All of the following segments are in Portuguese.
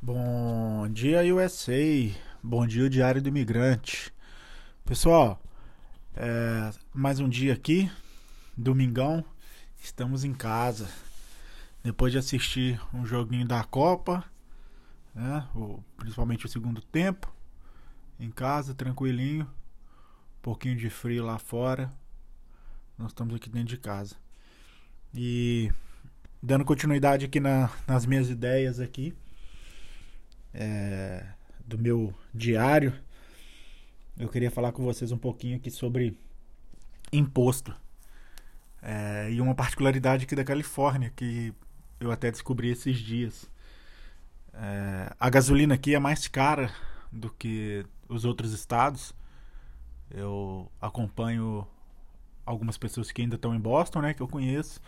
Bom dia, USA. Bom dia, Diário do Imigrante. Pessoal, é, mais um dia aqui, domingão. Estamos em casa. Depois de assistir um joguinho da Copa, né, o, principalmente o segundo tempo, em casa, tranquilinho. Um pouquinho de frio lá fora. Nós estamos aqui dentro de casa. E dando continuidade aqui na, nas minhas ideias aqui é, do meu diário, eu queria falar com vocês um pouquinho aqui sobre imposto. É, e uma particularidade aqui da Califórnia, que eu até descobri esses dias. É, a gasolina aqui é mais cara do que os outros estados. Eu acompanho algumas pessoas que ainda estão em Boston, né, que eu conheço.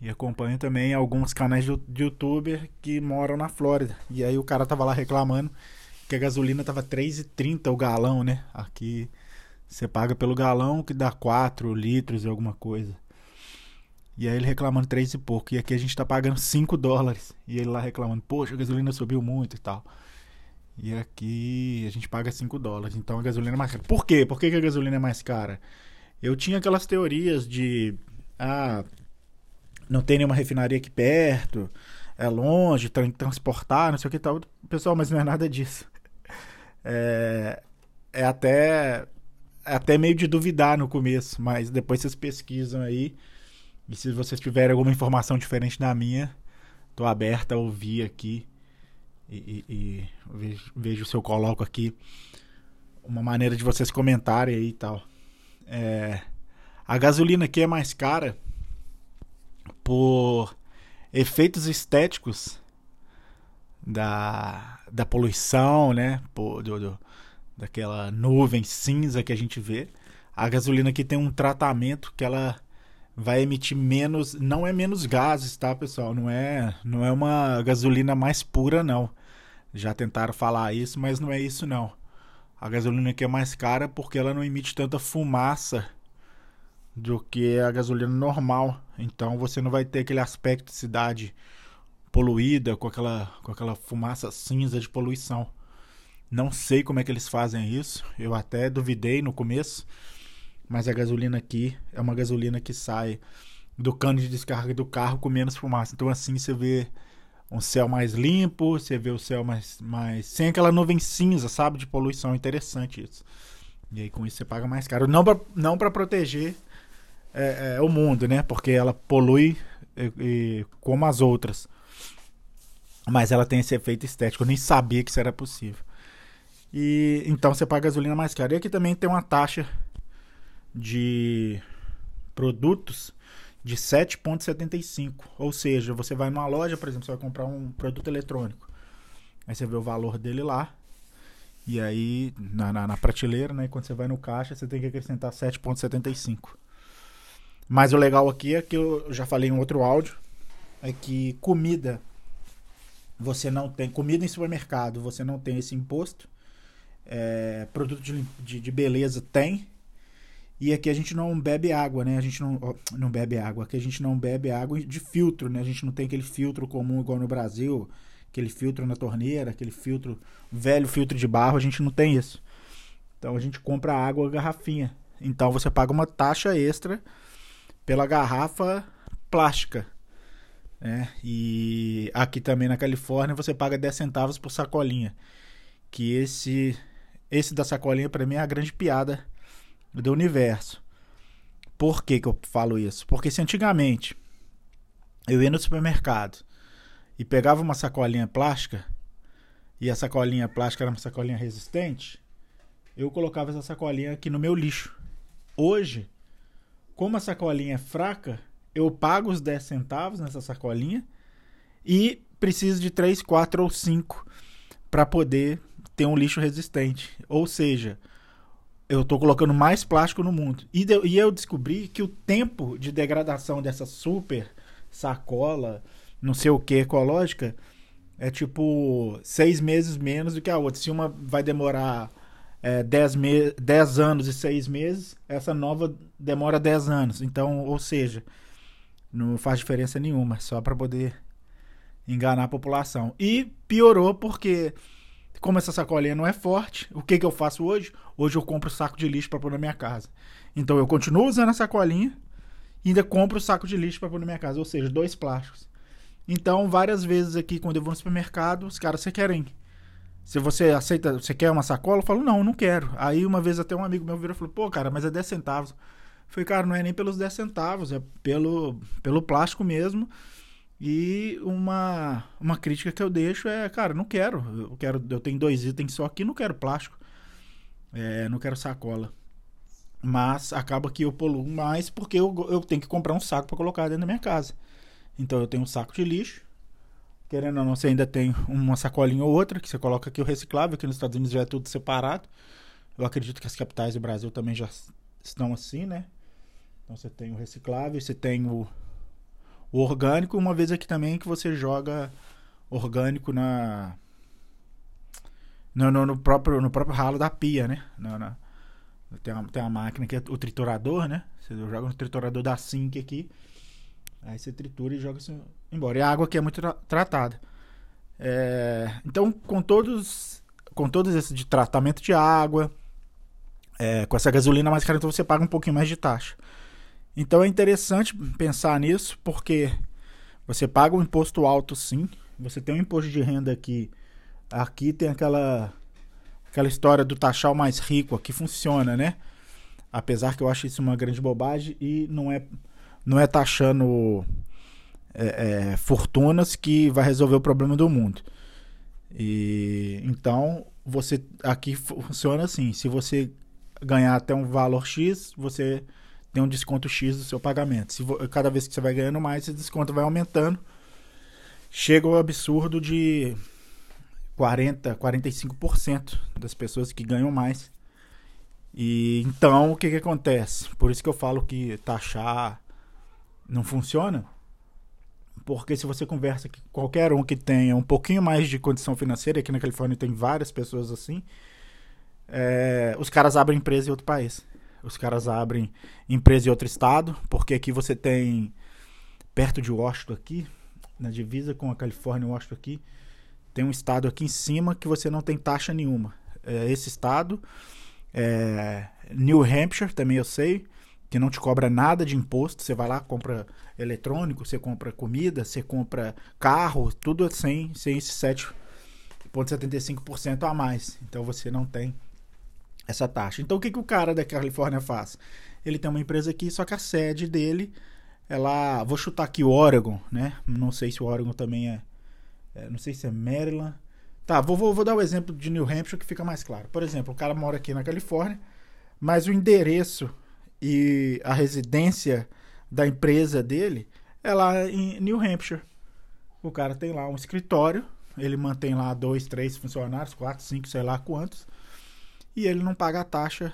E acompanho também alguns canais de youtuber que moram na Flórida. E aí o cara tava lá reclamando que a gasolina tava 3,30 o galão, né? Aqui você paga pelo galão que dá 4 litros e alguma coisa. E aí ele reclamando 3 e pouco. E aqui a gente tá pagando 5 dólares. E ele lá reclamando, poxa, a gasolina subiu muito e tal. E aqui a gente paga 5 dólares. Então a gasolina é mais cara. Por quê? Por que, que a gasolina é mais cara? Eu tinha aquelas teorias de. Ah, não tem nenhuma refinaria aqui perto, é longe, tem que transportar, não sei o que tal. Pessoal, mas não é nada disso. É, é até é até meio de duvidar no começo, mas depois vocês pesquisam aí. E se vocês tiverem alguma informação diferente da minha, tô aberto a ouvir aqui. E, e, e vejo, vejo, se eu coloco aqui uma maneira de vocês comentarem aí e tal. É, a gasolina aqui é mais cara por efeitos estéticos da, da poluição, né? Por, do, do, daquela nuvem cinza que a gente vê. A gasolina aqui tem um tratamento que ela vai emitir menos, não é menos gases, tá, pessoal? Não é, não é uma gasolina mais pura não. Já tentaram falar isso, mas não é isso não. A gasolina aqui é mais cara porque ela não emite tanta fumaça do que a gasolina normal. Então você não vai ter aquele aspecto de cidade poluída com aquela, com aquela fumaça cinza de poluição. Não sei como é que eles fazem isso. Eu até duvidei no começo. Mas a gasolina aqui é uma gasolina que sai do cano de descarga do carro com menos fumaça. Então assim você vê um céu mais limpo, você vê o céu mais, mais sem aquela nuvem cinza, sabe, de poluição. Interessante isso. E aí com isso você paga mais caro. Não para não para proteger é, é, o mundo, né? Porque ela polui e, e, como as outras. Mas ela tem esse efeito estético. Eu nem sabia que isso era possível. E então você paga gasolina mais cara. E aqui também tem uma taxa de produtos de 7,75. Ou seja, você vai numa loja, por exemplo, você vai comprar um produto eletrônico. Aí você vê o valor dele lá. E aí, na, na, na prateleira, né? Quando você vai no caixa, você tem que acrescentar 7,75. Mas o legal aqui é que eu já falei em outro áudio, é que comida você não tem comida em supermercado, você não tem esse imposto. É, produto de, de, de, beleza tem. E aqui a gente não bebe água, né? A gente não, não bebe água. Aqui a gente não bebe água de filtro, né? A gente não tem aquele filtro comum igual no Brasil, aquele filtro na torneira, aquele filtro, velho filtro de barro, a gente não tem isso. Então a gente compra água garrafinha. Então você paga uma taxa extra pela garrafa plástica. Né? E aqui também na Califórnia você paga 10 centavos por sacolinha. Que esse esse da sacolinha para mim é a grande piada do universo. Por que, que eu falo isso? Porque se antigamente eu ia no supermercado e pegava uma sacolinha plástica e a sacolinha plástica era uma sacolinha resistente, eu colocava essa sacolinha aqui no meu lixo. Hoje como a sacolinha é fraca, eu pago os 10 centavos nessa sacolinha e preciso de 3, 4 ou 5 para poder ter um lixo resistente. Ou seja, eu estou colocando mais plástico no mundo. E, de, e eu descobri que o tempo de degradação dessa super sacola, não sei o que, ecológica, é tipo seis meses menos do que a outra. Se uma vai demorar 10 é, me 10 anos e 6 meses, essa nova demora 10 anos. Então, ou seja, não faz diferença nenhuma, só para poder enganar a população. E piorou porque, como essa sacolinha não é forte, o que, que eu faço hoje? Hoje eu compro saco de lixo para pôr na minha casa. Então eu continuo usando a sacolinha e ainda compro saco de lixo para pôr na minha casa, ou seja, dois plásticos. Então, várias vezes aqui, quando eu vou no supermercado, os caras, você querem. Se você aceita, você quer uma sacola? Eu falo, não, não quero. Aí uma vez até um amigo meu virou e falou, pô, cara, mas é 10 centavos. Eu falei, cara, não é nem pelos 10 centavos, é pelo, pelo plástico mesmo. E uma, uma crítica que eu deixo é, cara, não quero. Eu quero, eu tenho dois itens só aqui, não quero plástico. É, não quero sacola. Mas acaba que eu poluo mais porque eu, eu tenho que comprar um saco para colocar dentro da minha casa. Então eu tenho um saco de lixo. Querendo ou não, você ainda tem uma sacolinha ou outra que você coloca aqui o reciclável. Aqui nos Estados Unidos já é tudo separado. Eu acredito que as capitais do Brasil também já estão assim, né? Então você tem o reciclável, você tem o, o orgânico. Uma vez aqui também que você joga orgânico na no, no, no, próprio, no próprio ralo da pia, né? Na, na, tem, uma, tem uma máquina que é o triturador, né? Você joga no triturador da Sink aqui. Aí você tritura e joga assim embora. E a água aqui é muito tra tratada. É, então, com todos, com todos esses de tratamento de água, é, com essa gasolina mais cara, então você paga um pouquinho mais de taxa. Então é interessante pensar nisso, porque você paga um imposto alto sim, você tem um imposto de renda aqui. Aqui tem aquela aquela história do taxar o mais rico, aqui funciona, né? Apesar que eu acho isso uma grande bobagem e não é não é taxando é, é, fortunas que vai resolver o problema do mundo. E então você aqui funciona assim: se você ganhar até um valor X, você tem um desconto X do seu pagamento. Se cada vez que você vai ganhando mais, esse desconto vai aumentando. Chega ao absurdo de 40, 45% das pessoas que ganham mais. E então o que, que acontece? Por isso que eu falo que taxar não funciona. Porque se você conversa com qualquer um que tenha um pouquinho mais de condição financeira, aqui na Califórnia tem várias pessoas assim, é, os caras abrem empresa em outro país. Os caras abrem empresa em outro estado, porque aqui você tem, perto de Washington aqui, na divisa com a Califórnia, Washington aqui, tem um estado aqui em cima que você não tem taxa nenhuma. É, esse estado, é, New Hampshire, também eu sei, que não te cobra nada de imposto. Você vai lá, compra eletrônico, você compra comida, você compra carro, tudo sem, sem esse 7,75% a mais. Então você não tem essa taxa. Então o que, que o cara da Califórnia faz? Ele tem uma empresa aqui, só que a sede dele lá. Vou chutar aqui o Oregon, né? Não sei se o Oregon também é. é não sei se é Maryland. Tá, vou, vou, vou dar o exemplo de New Hampshire que fica mais claro. Por exemplo, o cara mora aqui na Califórnia, mas o endereço e a residência da empresa dele é lá em New Hampshire. O cara tem lá um escritório, ele mantém lá dois, três funcionários, quatro, cinco, sei lá quantos, e ele não paga a taxa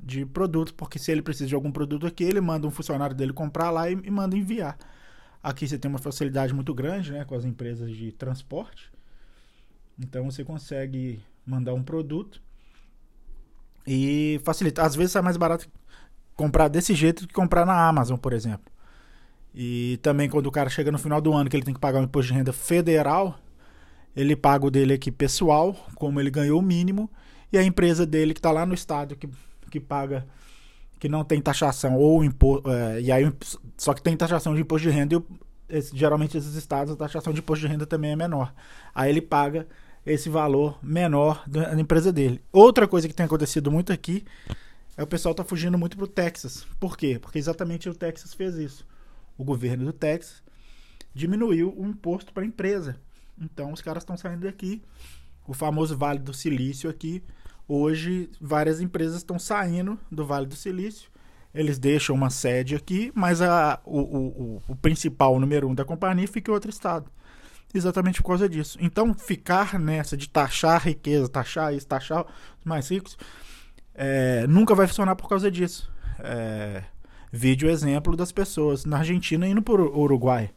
de produto, porque se ele precisa de algum produto aqui, ele manda um funcionário dele comprar lá e, e manda enviar. Aqui você tem uma facilidade muito grande, né, com as empresas de transporte. Então você consegue mandar um produto e facilita. Às vezes é mais barato comprar desse jeito que comprar na Amazon, por exemplo. E também quando o cara chega no final do ano que ele tem que pagar um imposto de renda federal, ele paga o dele aqui pessoal, como ele ganhou o mínimo, e a empresa dele que está lá no estado que, que paga que não tem taxação ou imposto, é, e aí só que tem taxação de imposto de renda e esse, geralmente esses estados a taxação de imposto de renda também é menor. Aí ele paga esse valor menor da empresa dele. Outra coisa que tem acontecido muito aqui Aí o pessoal tá fugindo muito pro Texas. Por quê? Porque exatamente o Texas fez isso. O governo do Texas diminuiu o imposto para empresa. Então os caras estão saindo daqui. O famoso Vale do Silício aqui. Hoje várias empresas estão saindo do Vale do Silício. Eles deixam uma sede aqui, mas a, o, o, o principal, o número um da companhia, fica em outro estado. Exatamente por causa disso. Então, ficar nessa de taxar riqueza, taxar isso, taxar os mais ricos, é, nunca vai funcionar por causa disso. É, vídeo exemplo das pessoas na Argentina indo para o Uruguai.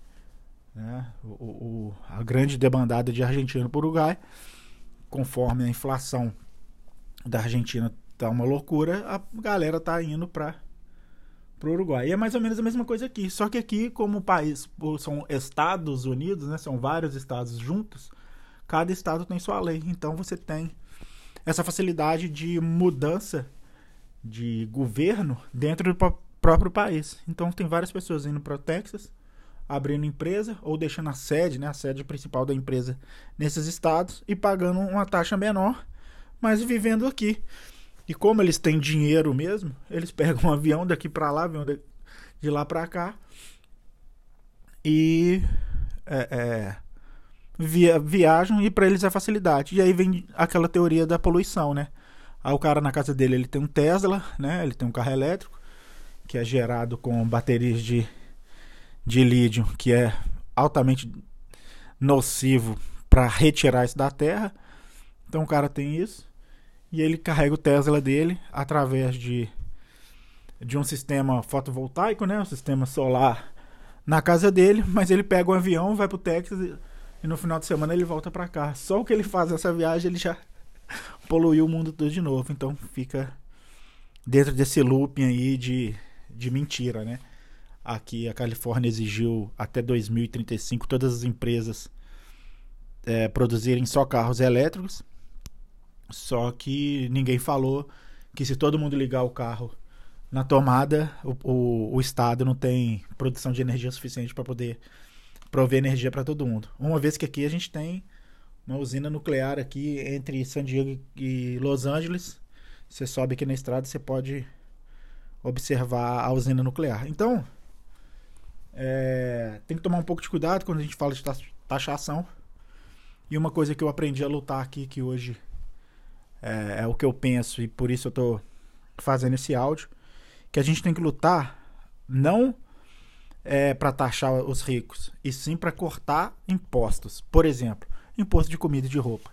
Né? O, o, a grande debandada de Argentina para o Uruguai, conforme a inflação da Argentina tá uma loucura, a galera tá indo para pro Uruguai. E é mais ou menos a mesma coisa aqui. Só que aqui, como o país são Estados Unidos, né? São vários estados juntos, cada estado tem sua lei. Então você tem essa facilidade de mudança de governo dentro do próprio país. Então tem várias pessoas indo para o Texas, abrindo empresa ou deixando a sede, né, a sede principal da empresa nesses estados e pagando uma taxa menor, mas vivendo aqui. E como eles têm dinheiro mesmo, eles pegam um avião daqui para lá, avião de lá para cá e é, é, via, viajam e para eles é facilidade. E aí vem aquela teoria da poluição, né? Aí o cara na casa dele ele tem um Tesla, né? Ele tem um carro elétrico que é gerado com baterias de, de lítio, que é altamente nocivo para retirar isso da Terra. Então o cara tem isso e ele carrega o Tesla dele através de de um sistema fotovoltaico, né, um sistema solar na casa dele, mas ele pega um avião, vai pro Texas e, no final de semana ele volta para cá. Só o que ele faz essa viagem, ele já poluiu o mundo todo de novo. Então fica dentro desse looping aí de, de mentira, né? Aqui a Califórnia exigiu até 2035 todas as empresas é, produzirem só carros elétricos. Só que ninguém falou que se todo mundo ligar o carro na tomada, o, o, o Estado não tem produção de energia suficiente para poder prover energia para todo mundo. Uma vez que aqui a gente tem uma usina nuclear aqui entre San Diego e Los Angeles. Você sobe aqui na estrada, você pode observar a usina nuclear. Então, é, tem que tomar um pouco de cuidado quando a gente fala de taxação. E uma coisa que eu aprendi a lutar aqui, que hoje é, é o que eu penso, e por isso eu estou fazendo esse áudio, que a gente tem que lutar não é, para taxar os ricos, e sim para cortar impostos. Por exemplo, imposto de comida e de roupa,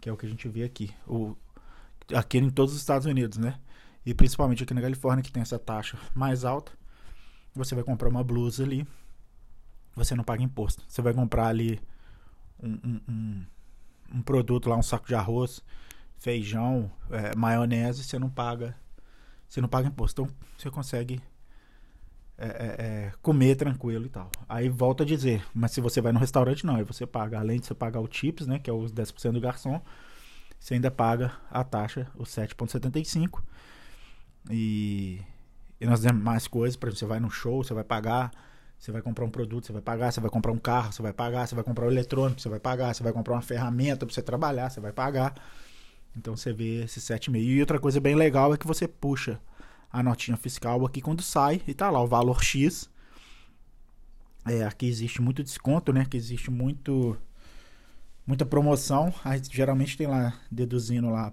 que é o que a gente vê aqui, o, aqui em todos os Estados Unidos, né? E principalmente aqui na Califórnia, que tem essa taxa mais alta. Você vai comprar uma blusa ali, você não paga imposto. Você vai comprar ali um, um, um, um produto lá, um saco de arroz, feijão, é, maionese, você não paga, você não paga imposto. Então você consegue é, é, é, comer tranquilo e tal. Aí volta a dizer, mas se você vai no restaurante, não. Aí você paga, além de você pagar o tips, né, que é os 10% do garçom, você ainda paga a taxa, os 7,75. E, e nas demais coisas, exemplo, você vai no show, você vai pagar, você vai comprar um produto, você vai pagar, você vai comprar um carro, você vai pagar, você vai comprar um eletrônico, você vai pagar, você vai comprar uma ferramenta para você trabalhar, você vai pagar. Então você vê esse 7,5. E outra coisa bem legal é que você puxa a notinha fiscal aqui quando sai e tá lá o valor X. É, aqui existe muito desconto, né? Que existe muito muita promoção. Aí geralmente tem lá deduzindo lá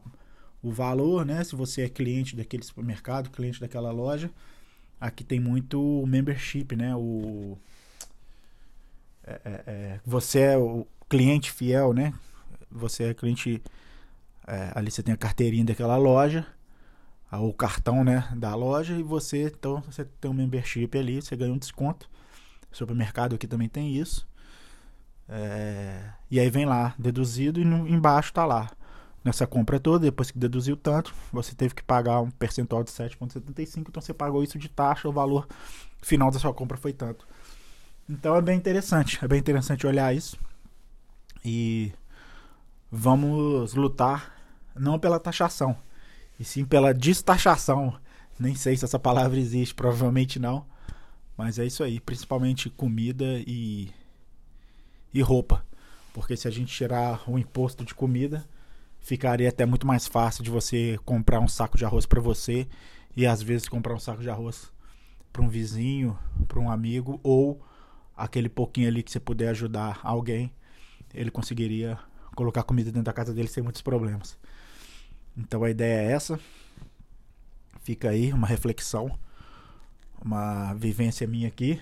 o valor, né? Se você é cliente daquele supermercado, cliente daquela loja, aqui tem muito membership, né? O é, é, é você é o cliente fiel, né? Você é cliente é, ali você tem a carteirinha daquela loja o cartão né, da loja e você então você tem um membership ali, você ganha um desconto. O supermercado aqui também tem isso. É, e aí vem lá, deduzido, e no, embaixo tá lá. Nessa compra toda, depois que deduziu tanto, você teve que pagar um percentual de 7,75, então você pagou isso de taxa, o valor final da sua compra foi tanto. Então é bem interessante, é bem interessante olhar isso. E vamos lutar não pela taxação, e sim pela destachação. Nem sei se essa palavra existe, provavelmente não. Mas é isso aí, principalmente comida e, e roupa. Porque se a gente tirar o imposto de comida, ficaria até muito mais fácil de você comprar um saco de arroz para você e às vezes comprar um saco de arroz para um vizinho, para um amigo ou aquele pouquinho ali que você puder ajudar alguém, ele conseguiria colocar comida dentro da casa dele sem muitos problemas. Então a ideia é essa. Fica aí uma reflexão, uma vivência minha aqui.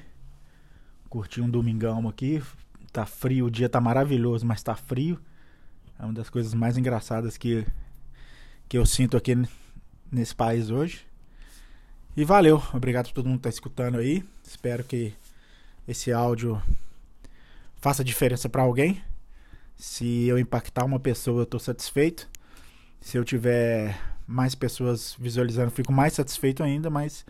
Curti um domingão aqui. Tá frio, o dia tá maravilhoso, mas tá frio. É uma das coisas mais engraçadas que, que eu sinto aqui nesse país hoje. E valeu, obrigado por todo mundo que tá escutando aí. Espero que esse áudio faça diferença para alguém. Se eu impactar uma pessoa, eu tô satisfeito. Se eu tiver mais pessoas visualizando, fico mais satisfeito ainda, mas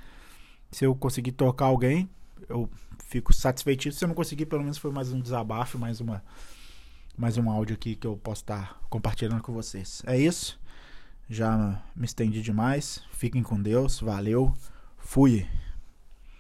Se eu conseguir tocar alguém, eu fico satisfeito. Se eu não conseguir, pelo menos foi mais um desabafo, mais uma mais um áudio aqui que eu posso estar compartilhando com vocês. É isso. Já me estendi demais. Fiquem com Deus. Valeu. Fui.